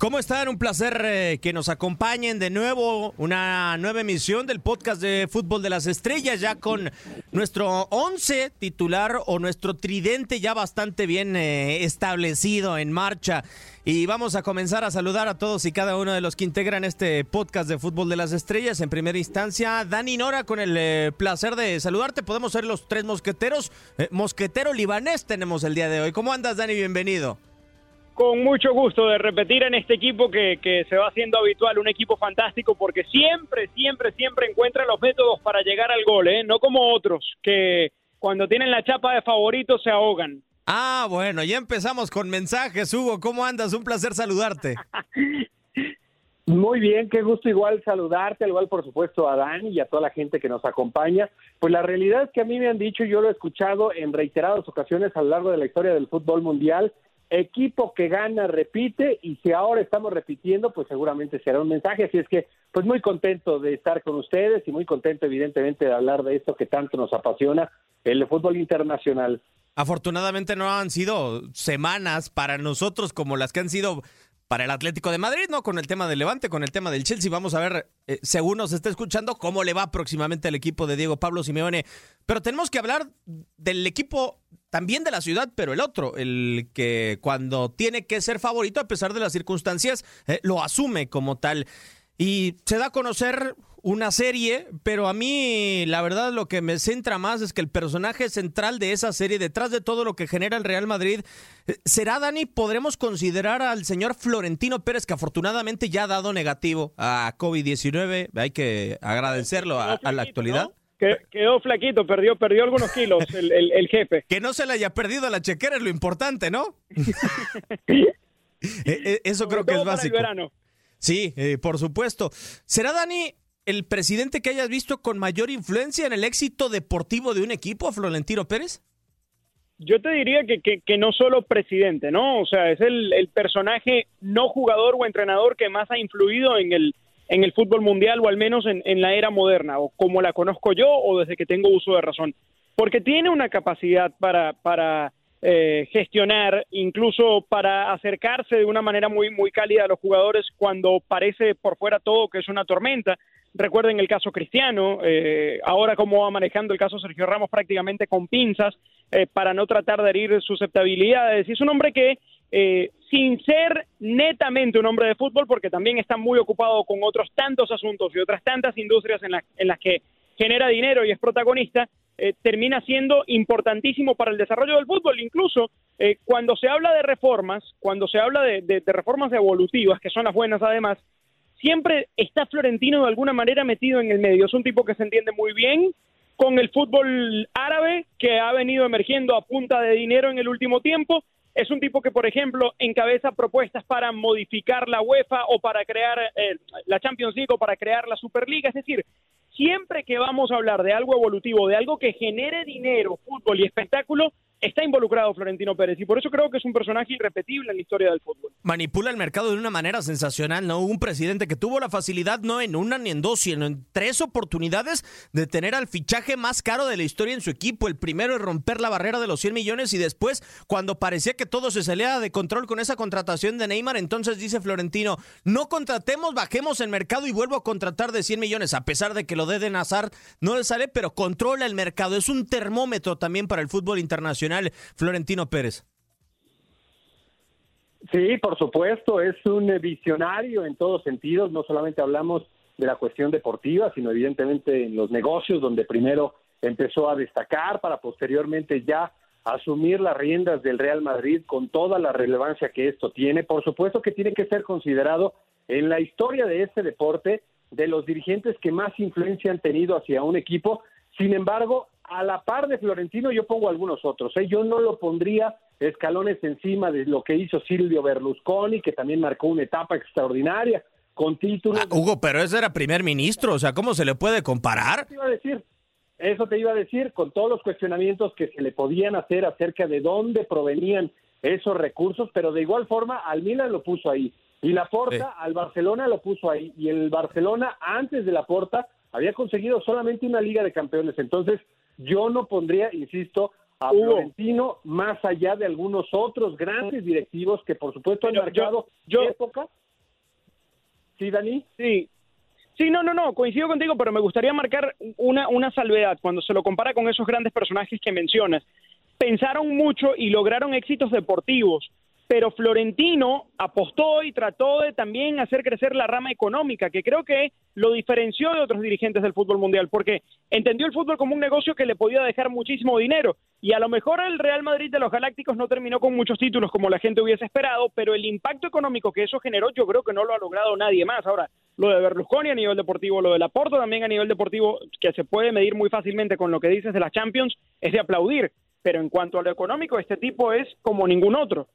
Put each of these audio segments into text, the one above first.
¿Cómo están? Un placer eh, que nos acompañen de nuevo. Una nueva emisión del podcast de Fútbol de las Estrellas, ya con nuestro once titular o nuestro tridente ya bastante bien eh, establecido en marcha. Y vamos a comenzar a saludar a todos y cada uno de los que integran este podcast de Fútbol de las Estrellas. En primera instancia, Dani Nora, con el eh, placer de saludarte. Podemos ser los tres mosqueteros. Mosquetero libanés tenemos el día de hoy. ¿Cómo andas, Dani? Bienvenido. Con mucho gusto de repetir en este equipo que, que se va haciendo habitual, un equipo fantástico porque siempre, siempre, siempre encuentra los métodos para llegar al gol, ¿eh? no como otros que cuando tienen la chapa de favorito se ahogan. Ah, bueno, ya empezamos con mensajes, Hugo. ¿Cómo andas? Un placer saludarte. Muy bien, qué gusto igual saludarte, igual por supuesto a Dan y a toda la gente que nos acompaña. Pues la realidad es que a mí me han dicho, yo lo he escuchado en reiteradas ocasiones a lo largo de la historia del fútbol mundial, equipo que gana repite y si ahora estamos repitiendo, pues seguramente será un mensaje. Así es que, pues muy contento de estar con ustedes y muy contento evidentemente de hablar de esto que tanto nos apasiona, el fútbol internacional. Afortunadamente no han sido semanas para nosotros como las que han sido para el Atlético de Madrid, ¿no? Con el tema del Levante, con el tema del Chelsea. Vamos a ver, eh, según nos está escuchando, cómo le va próximamente al equipo de Diego Pablo Simeone. Pero tenemos que hablar del equipo también de la ciudad, pero el otro, el que cuando tiene que ser favorito, a pesar de las circunstancias, eh, lo asume como tal. Y se da a conocer una serie, pero a mí la verdad lo que me centra más es que el personaje central de esa serie, detrás de todo lo que genera el Real Madrid, eh, será Dani, podremos considerar al señor Florentino Pérez, que afortunadamente ya ha dado negativo a COVID-19, hay que agradecerlo a, a la actualidad. Quedó flaquito, perdió, perdió algunos kilos el, el, el, jefe. Que no se le haya perdido a la chequera es lo importante, ¿no? Eso creo que es básico. Sí, eh, por supuesto. ¿Será Dani el presidente que hayas visto con mayor influencia en el éxito deportivo de un equipo, Florentino Pérez? Yo te diría que, que, que no solo presidente, ¿no? O sea, es el, el, personaje no jugador o entrenador que más ha influido en el, en el fútbol mundial o al menos en, en la era moderna, o como la conozco yo o desde que tengo uso de razón. Porque tiene una capacidad para, para eh, gestionar, incluso para acercarse de una manera muy, muy cálida a los jugadores cuando parece por fuera todo que es una tormenta. Recuerden el caso Cristiano, eh, ahora cómo va manejando el caso Sergio Ramos prácticamente con pinzas eh, para no tratar de herir susceptibilidades. Y es un hombre que, eh, sin ser netamente un hombre de fútbol, porque también está muy ocupado con otros tantos asuntos y otras tantas industrias en, en las que genera dinero y es protagonista, eh, termina siendo importantísimo para el desarrollo del fútbol. Incluso eh, cuando se habla de reformas, cuando se habla de reformas evolutivas, que son las buenas además, siempre está Florentino de alguna manera metido en el medio. Es un tipo que se entiende muy bien con el fútbol árabe, que ha venido emergiendo a punta de dinero en el último tiempo. Es un tipo que, por ejemplo, encabeza propuestas para modificar la UEFA o para crear eh, la Champions League o para crear la Superliga. Es decir, siempre que vamos a hablar de algo evolutivo, de algo que genere dinero, fútbol y espectáculo, está involucrado Florentino Pérez y por eso creo que es un personaje irrepetible en la historia del fútbol. Manipula el mercado de una manera sensacional, ¿no? Un presidente que tuvo la facilidad no en una ni en dos, sino en tres oportunidades de tener al fichaje más caro de la historia en su equipo. El primero es romper la barrera de los 100 millones y después, cuando parecía que todo se salía de control con esa contratación de Neymar, entonces dice Florentino, no contratemos, bajemos el mercado y vuelvo a contratar de 100 millones, a pesar de que lo de Nazar no le sale, pero controla el mercado. Es un termómetro también para el fútbol internacional Florentino Pérez. Sí, por supuesto, es un visionario en todos sentidos, no solamente hablamos de la cuestión deportiva, sino evidentemente en los negocios, donde primero empezó a destacar para posteriormente ya asumir las riendas del Real Madrid con toda la relevancia que esto tiene. Por supuesto que tiene que ser considerado en la historia de este deporte de los dirigentes que más influencia han tenido hacia un equipo. Sin embargo, a la par de Florentino yo pongo algunos otros. ¿eh? Yo no lo pondría escalones encima de lo que hizo Silvio Berlusconi, que también marcó una etapa extraordinaria con títulos. Ah, Hugo, pero ese era primer ministro, o sea, ¿cómo se le puede comparar? Eso te iba a decir, eso te iba a decir, con todos los cuestionamientos que se le podían hacer acerca de dónde provenían esos recursos, pero de igual forma al Milan lo puso ahí. Y la Porta al Barcelona lo puso ahí. Y el Barcelona, antes de la Porta, había conseguido solamente una Liga de Campeones. Entonces, yo no pondría, insisto, a Hugo. Florentino más allá de algunos otros grandes directivos que, por supuesto, han Yo- marcado yo- época. ¿Sí, Dani? Sí. Sí, no, no, no, coincido contigo, pero me gustaría marcar una, una salvedad cuando se lo compara con esos grandes personajes que mencionas. Pensaron mucho y lograron éxitos deportivos, pero Florentino apostó y trató de también hacer crecer la rama económica, que creo que lo diferenció de otros dirigentes del fútbol mundial, porque entendió el fútbol como un negocio que le podía dejar muchísimo dinero. Y a lo mejor el Real Madrid de los Galácticos no terminó con muchos títulos como la gente hubiese esperado, pero el impacto económico que eso generó yo creo que no lo ha logrado nadie más. Ahora, lo de Berlusconi a nivel deportivo, lo de Laporta también a nivel deportivo, que se puede medir muy fácilmente con lo que dices de las Champions, es de aplaudir. Pero en cuanto a lo económico, este tipo es como ningún otro.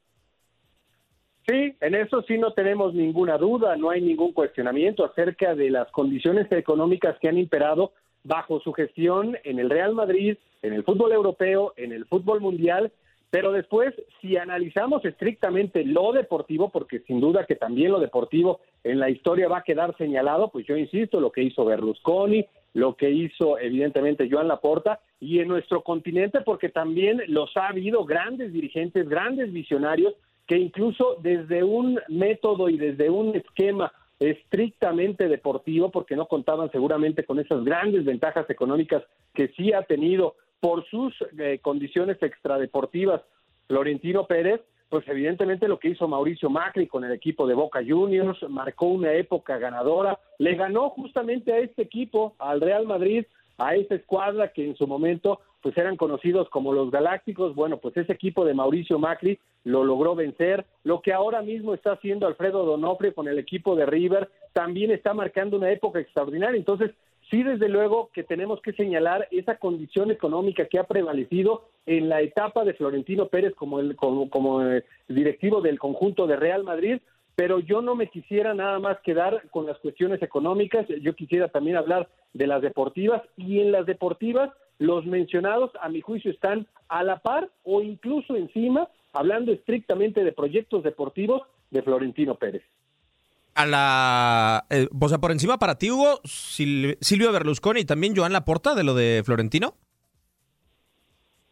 Sí, en eso sí no tenemos ninguna duda, no hay ningún cuestionamiento acerca de las condiciones económicas que han imperado bajo su gestión en el Real Madrid, en el fútbol europeo, en el fútbol mundial, pero después, si analizamos estrictamente lo deportivo, porque sin duda que también lo deportivo en la historia va a quedar señalado, pues yo insisto, lo que hizo Berlusconi, lo que hizo evidentemente Joan Laporta, y en nuestro continente, porque también los ha habido grandes dirigentes, grandes visionarios, que incluso desde un método y desde un esquema estrictamente deportivo, porque no contaban seguramente con esas grandes ventajas económicas que sí ha tenido por sus eh, condiciones extradeportivas Florentino Pérez, pues evidentemente lo que hizo Mauricio Macri con el equipo de Boca Juniors, marcó una época ganadora, le ganó justamente a este equipo, al Real Madrid, a esa escuadra que en su momento pues eran conocidos como los Galácticos, bueno, pues ese equipo de Mauricio Macri lo logró vencer, lo que ahora mismo está haciendo Alfredo Donofrio con el equipo de River, también está marcando una época extraordinaria, entonces sí desde luego que tenemos que señalar esa condición económica que ha prevalecido en la etapa de Florentino Pérez como el como, como eh, directivo del conjunto de Real Madrid, pero yo no me quisiera nada más quedar con las cuestiones económicas, yo quisiera también hablar de las deportivas y en las deportivas los mencionados a mi juicio están a la par o incluso encima, hablando estrictamente de proyectos deportivos de Florentino Pérez. A la. eh, o sea, por encima para ti, Hugo, Sil- Silvio Berlusconi y también Joan Laporta de lo de Florentino.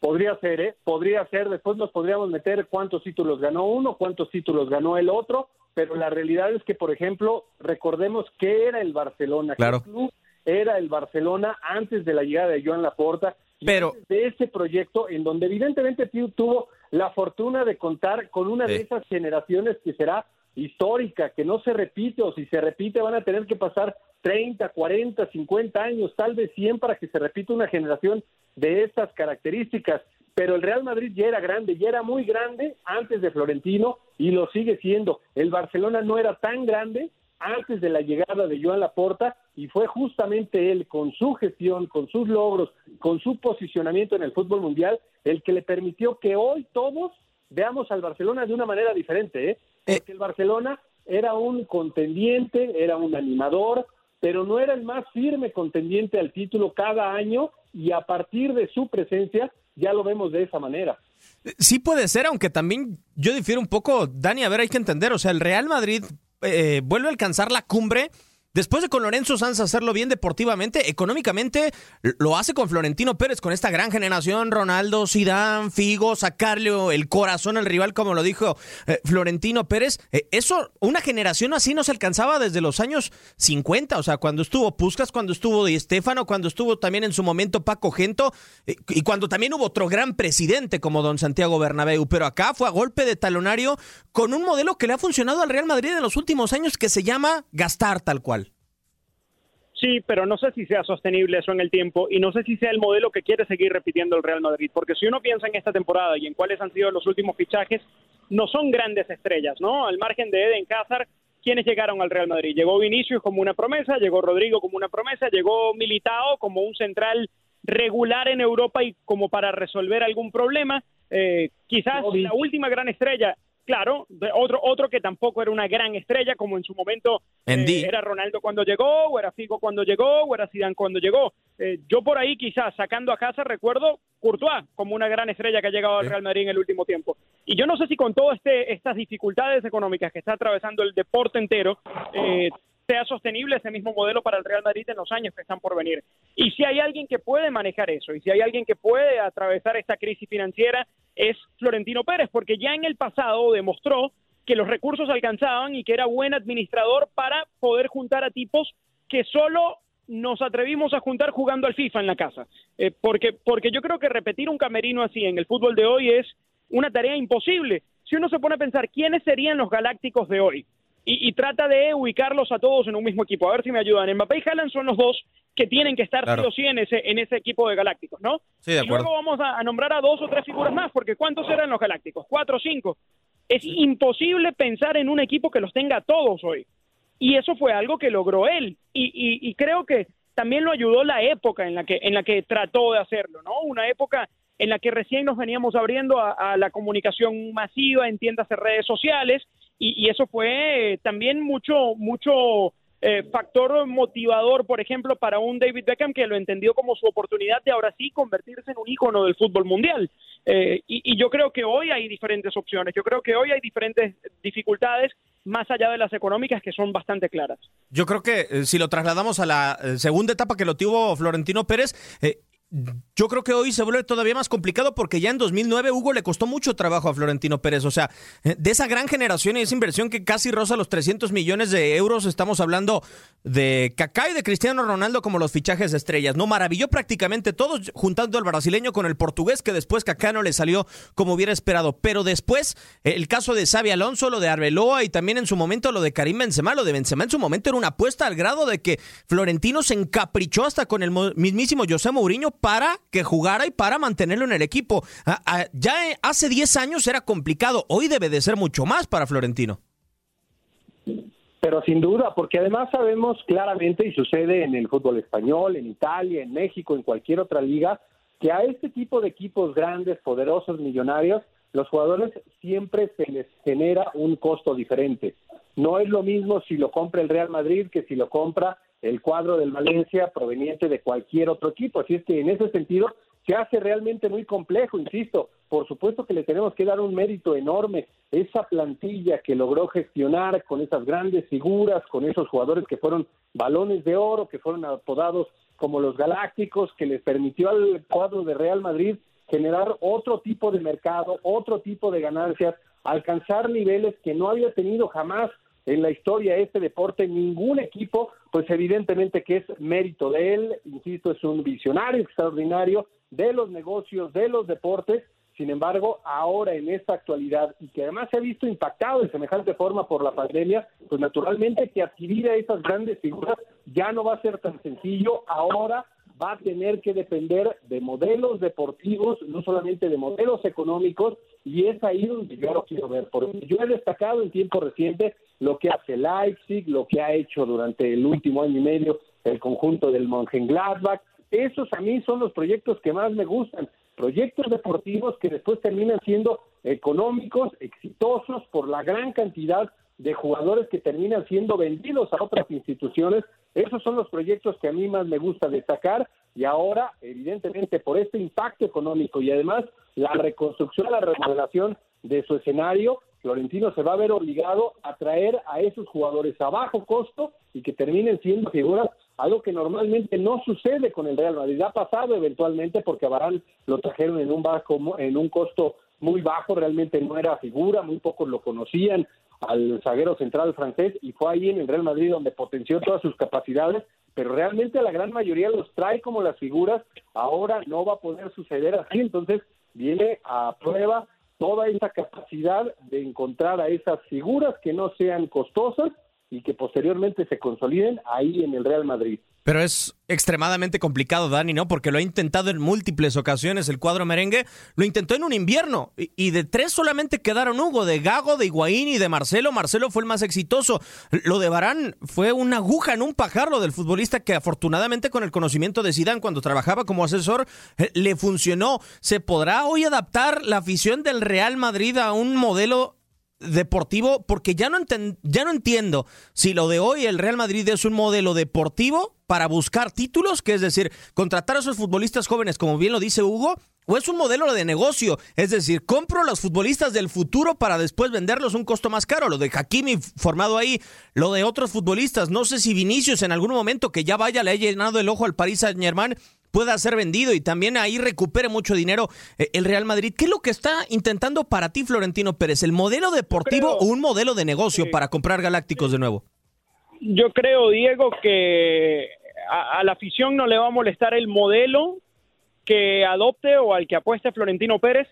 Podría ser, ¿eh? Podría ser. Después nos podríamos meter cuántos títulos ganó uno, cuántos títulos ganó el otro, pero la realidad es que, por ejemplo, recordemos que era el Barcelona. Claro. ¿Qué club era el Barcelona antes de la llegada de Joan Laporta. y Pero- antes de ese proyecto en donde evidentemente tu- tuvo la fortuna de contar con una de esas generaciones que será histórica, que no se repite o si se repite van a tener que pasar 30, 40, 50 años, tal vez 100 para que se repita una generación de estas características. Pero el Real Madrid ya era grande, ya era muy grande antes de Florentino y lo sigue siendo. El Barcelona no era tan grande antes de la llegada de Joan Laporta y fue justamente él con su gestión, con sus logros, con su posicionamiento en el fútbol mundial, el que le permitió que hoy todos veamos al Barcelona de una manera diferente, ¿eh? Eh. Porque el Barcelona era un contendiente, era un animador, pero no era el más firme contendiente al título cada año y a partir de su presencia ya lo vemos de esa manera. Sí puede ser, aunque también yo difiero un poco. Dani, a ver, hay que entender, o sea, el Real Madrid eh, vuelve a alcanzar la cumbre. Después de con Lorenzo Sanz hacerlo bien deportivamente, económicamente lo hace con Florentino Pérez, con esta gran generación, Ronaldo, Zidane, Figo, sacarle el corazón al rival, como lo dijo eh, Florentino Pérez. Eh, eso, una generación así no se alcanzaba desde los años 50, o sea, cuando estuvo Puskas, cuando estuvo Di Stefano, cuando estuvo también en su momento Paco Gento, eh, y cuando también hubo otro gran presidente como don Santiago Bernabéu, pero acá fue a golpe de talonario con un modelo que le ha funcionado al Real Madrid en los últimos años que se llama gastar tal cual. Sí, pero no sé si sea sostenible eso en el tiempo y no sé si sea el modelo que quiere seguir repitiendo el Real Madrid, porque si uno piensa en esta temporada y en cuáles han sido los últimos fichajes, no son grandes estrellas, ¿no? Al margen de Eden Hazard, ¿quiénes llegaron al Real Madrid? Llegó Vinicius como una promesa, llegó Rodrigo como una promesa, llegó Militao como un central regular en Europa y como para resolver algún problema. Eh, quizás la última gran estrella claro, otro, otro que tampoco era una gran estrella, como en su momento eh, era Ronaldo cuando llegó, o era Figo cuando llegó, o era Zidane cuando llegó. Eh, yo por ahí quizás sacando a casa recuerdo Courtois como una gran estrella que ha llegado al Real Madrid en el último tiempo. Y yo no sé si con todas este, estas dificultades económicas que está atravesando el deporte entero, eh, sea sostenible ese mismo modelo para el Real Madrid en los años que están por venir. Y si hay alguien que puede manejar eso, y si hay alguien que puede atravesar esta crisis financiera, es Florentino Pérez, porque ya en el pasado demostró que los recursos alcanzaban y que era buen administrador para poder juntar a tipos que solo nos atrevimos a juntar jugando al FIFA en la casa. Eh, porque, porque yo creo que repetir un camerino así en el fútbol de hoy es una tarea imposible. Si uno se pone a pensar quiénes serían los galácticos de hoy, y, trata de ubicarlos a todos en un mismo equipo. A ver si me ayudan. Mbappé y Haaland son los dos que tienen que estar sí o sí en ese, en ese equipo de Galácticos, ¿no? Sí, de acuerdo. Y luego vamos a, nombrar a dos o tres figuras más, porque ¿cuántos eran los Galácticos? ¿Cuatro o cinco? Es imposible pensar en un equipo que los tenga todos hoy. Y eso fue algo que logró él. Y, y, y creo que también lo ayudó la época en la que, en la que trató de hacerlo, ¿no? Una época en la que recién nos veníamos abriendo a, la comunicación masiva en tiendas de redes sociales y, eso fue también mucho, mucho eh, factor motivador, por ejemplo, para un David Beckham que lo entendió como su oportunidad de ahora sí convertirse en un ícono del fútbol mundial. Eh, y, yo creo que hoy hay diferentes opciones, yo creo que hoy hay diferentes dificultades más allá de las económicas que son bastante claras. Yo creo que eh, si lo trasladamos a la segunda etapa que lo tuvo Florentino Pérez, yo creo que hoy se vuelve todavía más complicado porque ya en 2009 Hugo le costó mucho trabajo a Florentino Pérez. O sea, eh, de esa gran generación y esa inversión que casi roza los 300 millones de euros, estamos hablando de Kaká y de Cristiano Ronaldo como los fichajes de estrellas. No maravilló prácticamente todos, juntando al brasileño con el portugués, que después Kaká no le salió como hubiera esperado. Pero después, el caso de Xavi Alonso, lo de Arbeloa y también en su momento lo de Karim Benzema, lo de Benzema en su momento era una apuesta al grado de que Florentino se encaprichó hasta con el mismísimo José Mourinho para que jugara y para mantenerlo en el equipo. Ah, ah, ya hace 10 años era complicado, hoy debe de ser mucho más para Florentino. Pero sin duda, porque además sabemos claramente, y sucede en el fútbol español, en Italia, en México, en cualquier otra liga, que a este tipo de equipos grandes, poderosos, millonarios, los jugadores siempre se les genera un costo diferente. No es lo mismo si lo compra el Real Madrid que si lo compra el cuadro del Valencia proveniente de cualquier otro equipo. Así es que en ese sentido se hace realmente muy complejo, insisto. Por supuesto que le tenemos que dar un mérito enorme. Esa plantilla que logró gestionar con esas grandes figuras, con esos jugadores que fueron balones de oro, que fueron apodados como los galácticos, que les permitió al cuadro de Real Madrid generar otro tipo de mercado, otro tipo de ganancias, alcanzar niveles que no había tenido jamás en la historia de este deporte ningún equipo, pues evidentemente que es mérito de él, insisto, es un visionario extraordinario de los negocios, de los deportes, sin embargo, ahora en esta actualidad y que además se ha visto impactado de semejante forma por la pandemia, pues naturalmente que adquirir a esas grandes figuras ya no va a ser tan sencillo. Ahora va a tener que depender de modelos deportivos, no solamente de modelos económicos, y es ahí donde yo lo quiero ver, porque yo he destacado en tiempo reciente lo que hace Leipzig, lo que ha hecho durante el último año y medio el conjunto del Mönchengladbach, esos a mí son los proyectos que más me gustan, proyectos deportivos que después terminan siendo económicos, exitosos por la gran cantidad de jugadores que terminan siendo vendidos a otras instituciones. Esos son los proyectos que a mí más me gusta destacar y ahora, evidentemente, por este impacto económico y además la reconstrucción, la remodelación de su escenario, Florentino se va a ver obligado a traer a esos jugadores a bajo costo y que terminen siendo figuras, algo que normalmente no sucede con el Real Madrid. Ha pasado eventualmente porque a Barán lo trajeron en un bajo, en un costo muy bajo, realmente no era figura, muy pocos lo conocían al zaguero central francés y fue ahí en el Real Madrid donde potenció todas sus capacidades, pero realmente la gran mayoría los trae como las figuras, ahora no va a poder suceder así, entonces viene a prueba toda esa capacidad de encontrar a esas figuras que no sean costosas y que posteriormente se consoliden ahí en el Real Madrid. Pero es extremadamente complicado, Dani, ¿no? Porque lo ha intentado en múltiples ocasiones el cuadro merengue. Lo intentó en un invierno y, de tres solamente quedaron Hugo, de Gago, de Higuaín y de Marcelo. Marcelo fue el más exitoso. Lo de Barán fue una aguja en un pajarlo del futbolista que afortunadamente con el conocimiento de Zidane cuando trabajaba como asesor eh, le funcionó. ¿Se podrá hoy adaptar la afición del Real Madrid a un modelo deportivo, porque ya no, ya no entiendo si lo de hoy el Real Madrid es un modelo deportivo para buscar títulos, que es decir, contratar a esos futbolistas jóvenes, como bien lo dice Hugo, o es un modelo de negocio, es decir, compro a los futbolistas del futuro para después venderlos un costo más caro, lo de Hakimi formado ahí, lo de otros futbolistas, no sé si Vinicius en algún momento que ya vaya le haya llenado el ojo al Paris Saint-Germain pueda ser vendido y también ahí recupere mucho dinero eh, el Real Madrid. ¿Qué es lo que está intentando para ti, Florentino Pérez? ¿El modelo deportivo o un modelo de negocio para comprar Galácticos de nuevo? Yo creo, Diego, que a, la afición no le va a molestar el modelo que adopte o al que apueste Florentino Pérez,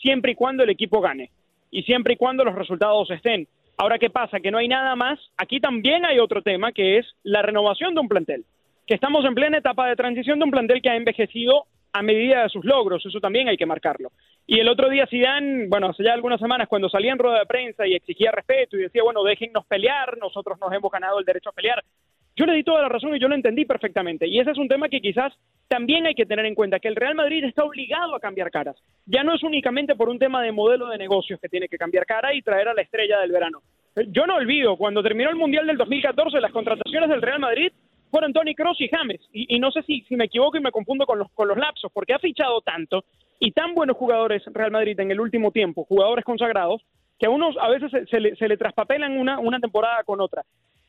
siempre y cuando el equipo gane y siempre y cuando los resultados estén. Ahora, ¿qué pasa? Que no hay nada más. Aquí también hay otro tema que es la renovación de un plantel que estamos en plena etapa de transición de un plantel que ha envejecido a medida de sus logros, eso también hay que marcarlo. Y el otro día Zidane, bueno, hace ya algunas semanas cuando salía en rueda de prensa y exigía respeto y decía, bueno, déjennos pelear, nosotros nos hemos ganado el derecho a pelear. Yo le di toda la razón y yo lo entendí perfectamente. Y ese es un tema que quizás también hay que tener en cuenta, que el Real Madrid está obligado a cambiar caras. Ya no es únicamente por un tema de modelo de negocios que tiene que cambiar cara y traer a la estrella del verano. Yo no olvido, cuando terminó el Mundial del 2014, las contrataciones del Real Madrid fueron Tony Cross y James. Y, no sé si, si me equivoco y me confundo con los, con los lapsos, porque ha fichado tanto y tan buenos jugadores Real Madrid en el último tiempo, jugadores consagrados, que a unos a veces se, le, se le, traspapelan una, una temporada con otra.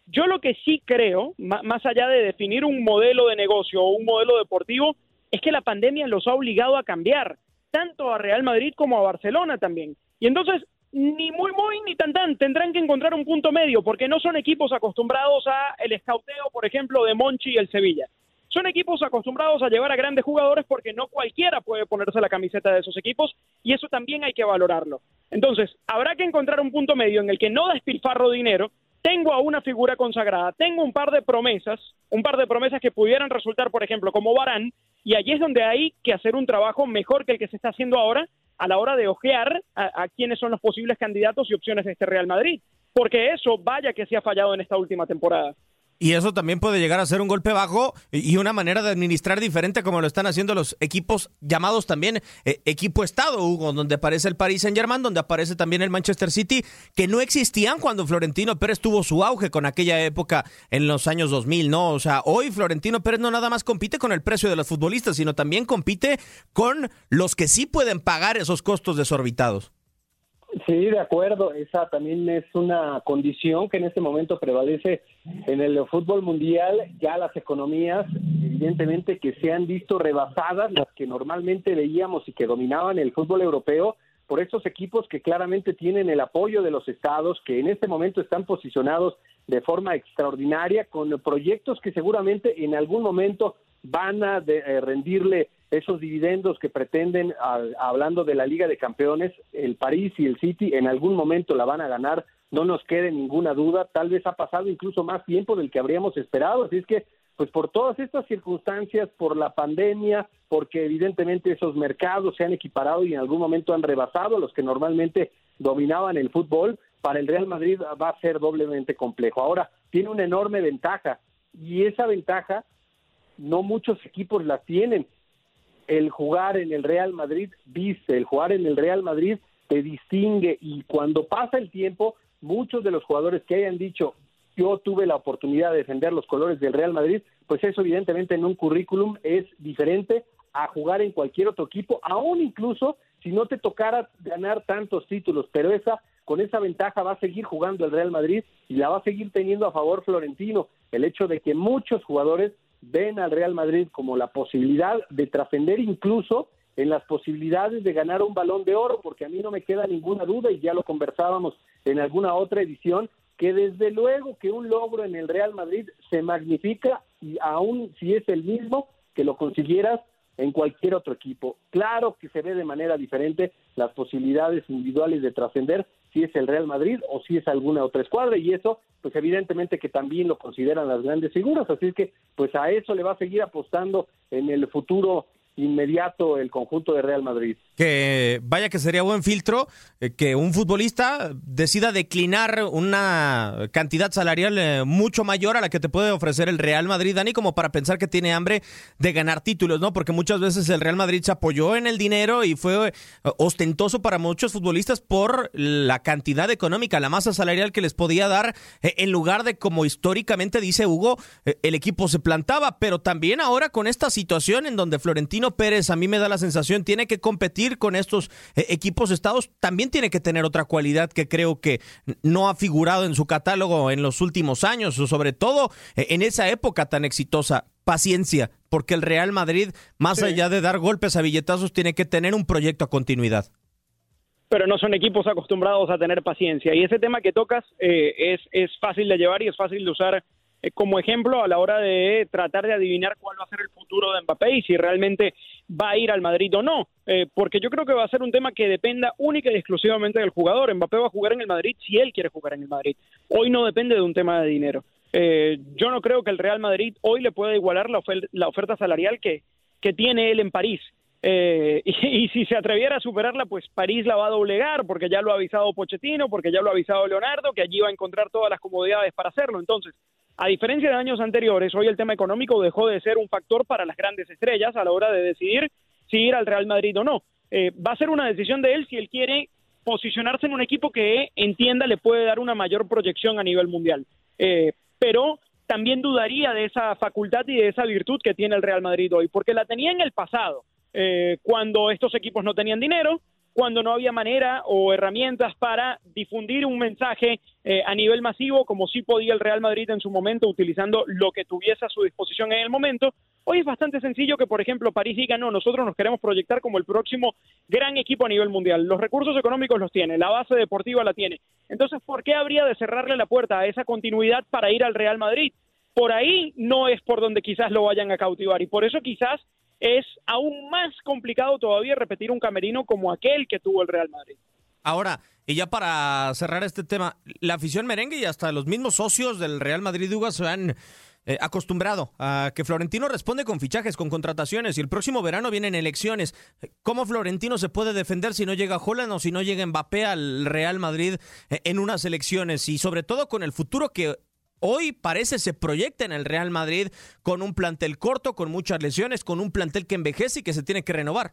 Yo lo que sí creo, más allá de definir un modelo de negocio o un modelo deportivo, es que la pandemia los ha obligado a cambiar, tanto a Real Madrid como a Barcelona también. Y entonces ni muy muy ni tan tan. Tendrán que encontrar un punto medio porque no son equipos acostumbrados a el escauteo por ejemplo de Monchi y el Sevilla. Son equipos acostumbrados a llevar a grandes jugadores porque no cualquiera puede ponerse la camiseta de esos equipos y eso también hay que valorarlo. Entonces habrá que encontrar un punto medio en el que no despilfarro dinero tengo a una figura consagrada, tengo un par de promesas, un par de promesas que pudieran resultar, por ejemplo, como Barán, y allí es donde hay que hacer un trabajo mejor que el que se está haciendo ahora a la hora de ojear a, quiénes son los posibles candidatos y opciones de este Real Madrid, porque eso vaya que se ha fallado en esta última temporada. Y eso también puede llegar a ser un golpe bajo y una manera de administrar diferente como lo están haciendo los equipos llamados también eh, equipo Estado, Hugo, donde aparece el Paris Saint Germain, donde aparece también el Manchester City, que no existían cuando Florentino Pérez tuvo su auge con aquella época en los años 2000, ¿no? O sea, hoy Florentino Pérez no nada más compite con el precio de los futbolistas, sino también compite con los que sí pueden pagar esos costos desorbitados. Sí, de acuerdo. Esa también es una condición que en este momento prevalece en el fútbol mundial. Ya las economías, evidentemente, que se han visto rebasadas, las que normalmente veíamos y que dominaban el fútbol europeo, por estos equipos que claramente tienen el apoyo de los estados, que en este momento están posicionados de forma extraordinaria, con proyectos que seguramente en algún momento van a eh, rendirle esos dividendos que pretenden, hablando de la Liga de Campeones, el París y el City en algún momento la van a ganar, no nos quede ninguna duda, tal vez ha pasado incluso más tiempo del que habríamos esperado, así es que pues por todas estas circunstancias, por la pandemia, porque evidentemente esos mercados se han equiparado y en algún momento han rebasado a los que normalmente dominaban el fútbol, para el Real Madrid va a ser doblemente complejo. Ahora, tiene una enorme ventaja y esa ventaja no muchos equipos la tienen el jugar en el Real Madrid viste, el jugar en el Real Madrid te distingue. Y cuando pasa el tiempo, muchos de los jugadores que hayan dicho yo tuve la oportunidad de defender los colores del Real Madrid, pues eso evidentemente en un currículum es diferente a jugar en cualquier otro equipo, aún incluso si no te tocara ganar tantos títulos, pero esa con esa ventaja va a seguir jugando el Real Madrid y la va a seguir teniendo a favor Florentino, el hecho de que muchos jugadores ven al Real Madrid como la posibilidad de trascender incluso en las posibilidades de ganar un balón de oro, porque a mí no me queda ninguna duda, y ya lo conversábamos en alguna otra edición, que desde luego que un logro en el Real Madrid se magnifica, y aún si es el mismo, que lo consiguieras en cualquier otro equipo. Claro que se ve de manera diferente las posibilidades individuales de trascender, si es el Real Madrid o si es alguna otra escuadra y eso pues evidentemente que también lo consideran las grandes figuras, así que pues a eso le va a seguir apostando en el futuro inmediato el conjunto de Real Madrid. Que vaya que sería buen filtro eh, que un futbolista decida declinar una cantidad salarial eh, mucho mayor a la que te puede ofrecer el Real Madrid, Dani, como para pensar que tiene hambre de ganar títulos, ¿no? Porque muchas veces el Real Madrid se apoyó en el dinero y fue eh, ostentoso para muchos futbolistas por la cantidad económica, la masa salarial que les podía dar, en lugar de como históricamente dice Hugo, el equipo se plantaba, pero también ahora con esta situación en donde Florentino Pérez, a mí me da la sensación, tiene que competir con estos eh, equipos estados, también tiene que tener otra cualidad que creo que no ha figurado en su catálogo en los últimos años, o sobre todo eh, en esa época tan exitosa. Paciencia, porque el Real Madrid, más allá de dar golpes a billetazos, tiene que tener un proyecto a continuidad pero no son equipos acostumbrados a tener paciencia. Y ese tema que tocas eh, es, es fácil de llevar y es fácil de usar eh, como ejemplo a la hora de tratar de adivinar cuál va a ser el futuro de Mbappé y si realmente va a ir al Madrid o no, eh, porque yo creo que va a ser un tema que dependa única y exclusivamente del jugador. Mbappé va a jugar en el Madrid si él quiere jugar en el Madrid. Hoy no depende de un tema de dinero. Eh, yo no creo que el Real Madrid hoy le pueda igualar la, oferta salarial que, que tiene él en París. y, y, si se atreviera a superarla, pues París la va a doblegar, porque ya lo ha avisado Pochettino, porque ya lo ha avisado Leonardo, que allí va a encontrar todas las comodidades para hacerlo. Entonces, a diferencia de años anteriores, hoy el tema económico dejó de ser un factor para las grandes estrellas a la hora de decidir si ir al Real Madrid o no. Eh, va a ser una decisión de él si él quiere posicionarse en un equipo que entienda le puede dar una mayor proyección a nivel mundial. Eh, pero también dudaría de esa facultad y de esa virtud que tiene el Real Madrid hoy, porque la tenía en el pasado, eh, cuando estos equipos no tenían dinero, cuando no había manera o herramientas para difundir un mensaje eh, a nivel masivo, como sí podía el Real Madrid en su momento, utilizando lo que tuviese a su disposición en el momento. Hoy es bastante sencillo que, por ejemplo, París diga, no, nosotros nos queremos proyectar como el próximo gran equipo a nivel mundial. Los recursos económicos los tiene, la base deportiva la tiene. Entonces, ¿por qué habría de cerrarle la puerta a esa continuidad para ir al Real Madrid? Por ahí no es por donde quizás lo vayan a cautivar y por eso quizás es aún más complicado todavía repetir un camerino como aquel que tuvo el Real Madrid. Ahora, y ya para cerrar este tema, la afición merengue y hasta los mismos socios del Real Madrid Uga se han eh, acostumbrado a que Florentino responde con fichajes, con contrataciones y el próximo verano vienen elecciones. ¿Cómo Florentino se puede defender si no llega Holland o si no llega Mbappé al Real Madrid eh, en unas elecciones? Y sobre todo con el futuro que hoy parece se proyecta en el Real Madrid con un plantel corto, con muchas lesiones, con un plantel que envejece y que se tiene que renovar.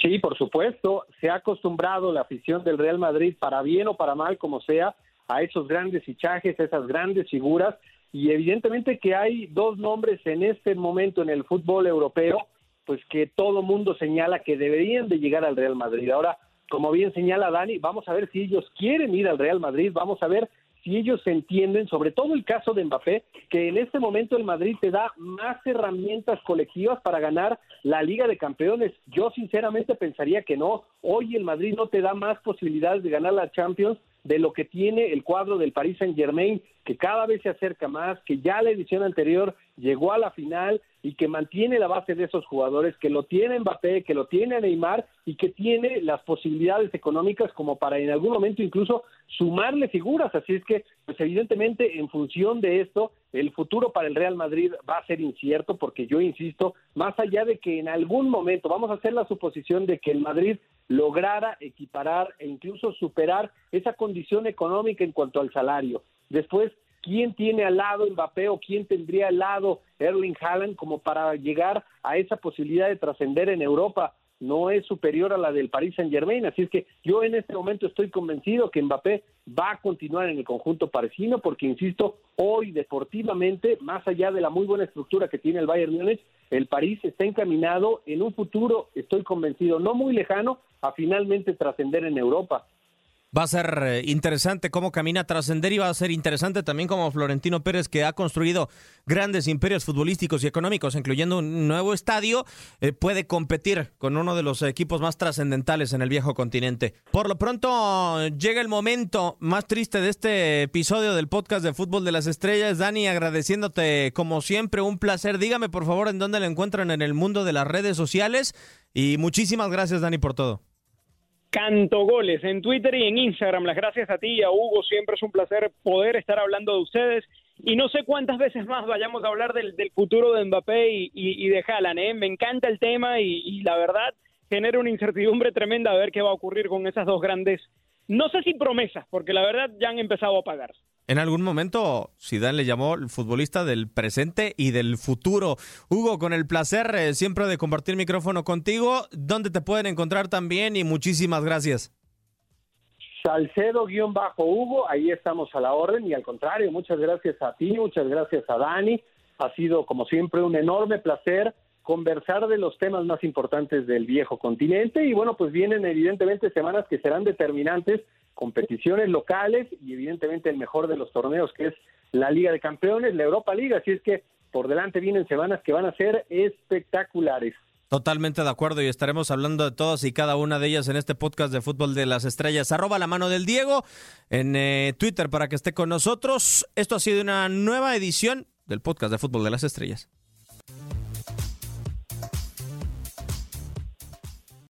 Sí, por supuesto, se ha acostumbrado la afición del Real Madrid, para bien o para mal, como sea, a esos grandes fichajes, a esas grandes figuras, y evidentemente que hay dos nombres en este momento en el fútbol europeo, pues que todo mundo señala que deberían de llegar al Real Madrid. Ahora, como bien señala Dani, vamos a ver si ellos quieren ir al Real Madrid, vamos a ver si ellos entienden, sobre todo el caso de Mbappé, que en este momento el Madrid te da más herramientas colectivas para ganar la Liga de Campeones. Yo sinceramente pensaría que no. Hoy el Madrid no te da más posibilidades de ganar la Champions de lo que tiene el cuadro del Paris Saint Germain, que cada vez se acerca más, que ya la edición anterior llegó a la final y que mantiene la base de esos jugadores, que lo tiene Mbappé, que lo tiene Neymar y que tiene las posibilidades económicas como para en algún momento incluso sumarle figuras. Así es que, pues evidentemente, en función de esto, el futuro para el Real Madrid va a ser incierto, porque yo insisto, más allá de que en algún momento vamos a hacer la suposición de que el Madrid lograra equiparar e incluso superar esa condición económica en cuanto al salario. Después, ¿quién tiene al lado Mbappé o quién tendría al lado Erling Haaland como para llegar a esa posibilidad de trascender en Europa? no es superior a la del Paris Saint Germain, así es que yo en este momento estoy convencido que Mbappé va a continuar en el conjunto parisino, porque insisto, hoy deportivamente, más allá de la muy buena estructura que tiene el Bayern Múnich, el París está encaminado en un futuro, estoy convencido, no muy lejano, a finalmente trascender en Europa. Va a ser eh, interesante cómo camina a trascender y va a ser interesante también como Florentino Pérez, que ha construido grandes imperios futbolísticos y económicos, incluyendo un nuevo estadio, eh, puede competir con uno de los equipos más trascendentales en el viejo continente. Por lo pronto, llega el momento más triste de este episodio del podcast de Fútbol de las Estrellas. Dani, agradeciéndote como siempre, un placer. Dígame por favor en dónde lo encuentran en el mundo de las redes sociales y muchísimas gracias, Dani, por todo. Canto Goles en Twitter y en Instagram. Las gracias a ti y a Hugo. Siempre es un placer poder estar hablando de ustedes. Y no sé cuántas veces más vayamos a hablar del, futuro de Mbappé y, de Haaland. ¿eh? Me encanta el tema y, y la verdad genera una incertidumbre tremenda a ver qué va a ocurrir con esas dos grandes, no sé si promesas, porque la verdad ya han empezado a pagar. En algún momento Zidane le llamó el futbolista del presente y del futuro. Hugo, con el placer eh, siempre de compartir micrófono contigo. ¿Dónde te pueden encontrar también? Y muchísimas gracias. Salcedo-Hugo, ahí estamos a la orden y al contrario, muchas gracias a ti, muchas gracias a Dani. Ha sido como siempre un enorme placer conversar de los temas más importantes del viejo continente y bueno, pues vienen evidentemente semanas que serán determinantes competiciones locales y evidentemente el mejor de los torneos que es la Liga de Campeones, la Europa Liga, así es que por delante vienen semanas que van a ser espectaculares. Totalmente de acuerdo y estaremos hablando de todas y cada una de ellas en este podcast de Fútbol de las Estrellas. Arroba la mano del Diego en eh, Twitter para que esté con nosotros. Esto ha sido una nueva edición del podcast de Fútbol de las Estrellas.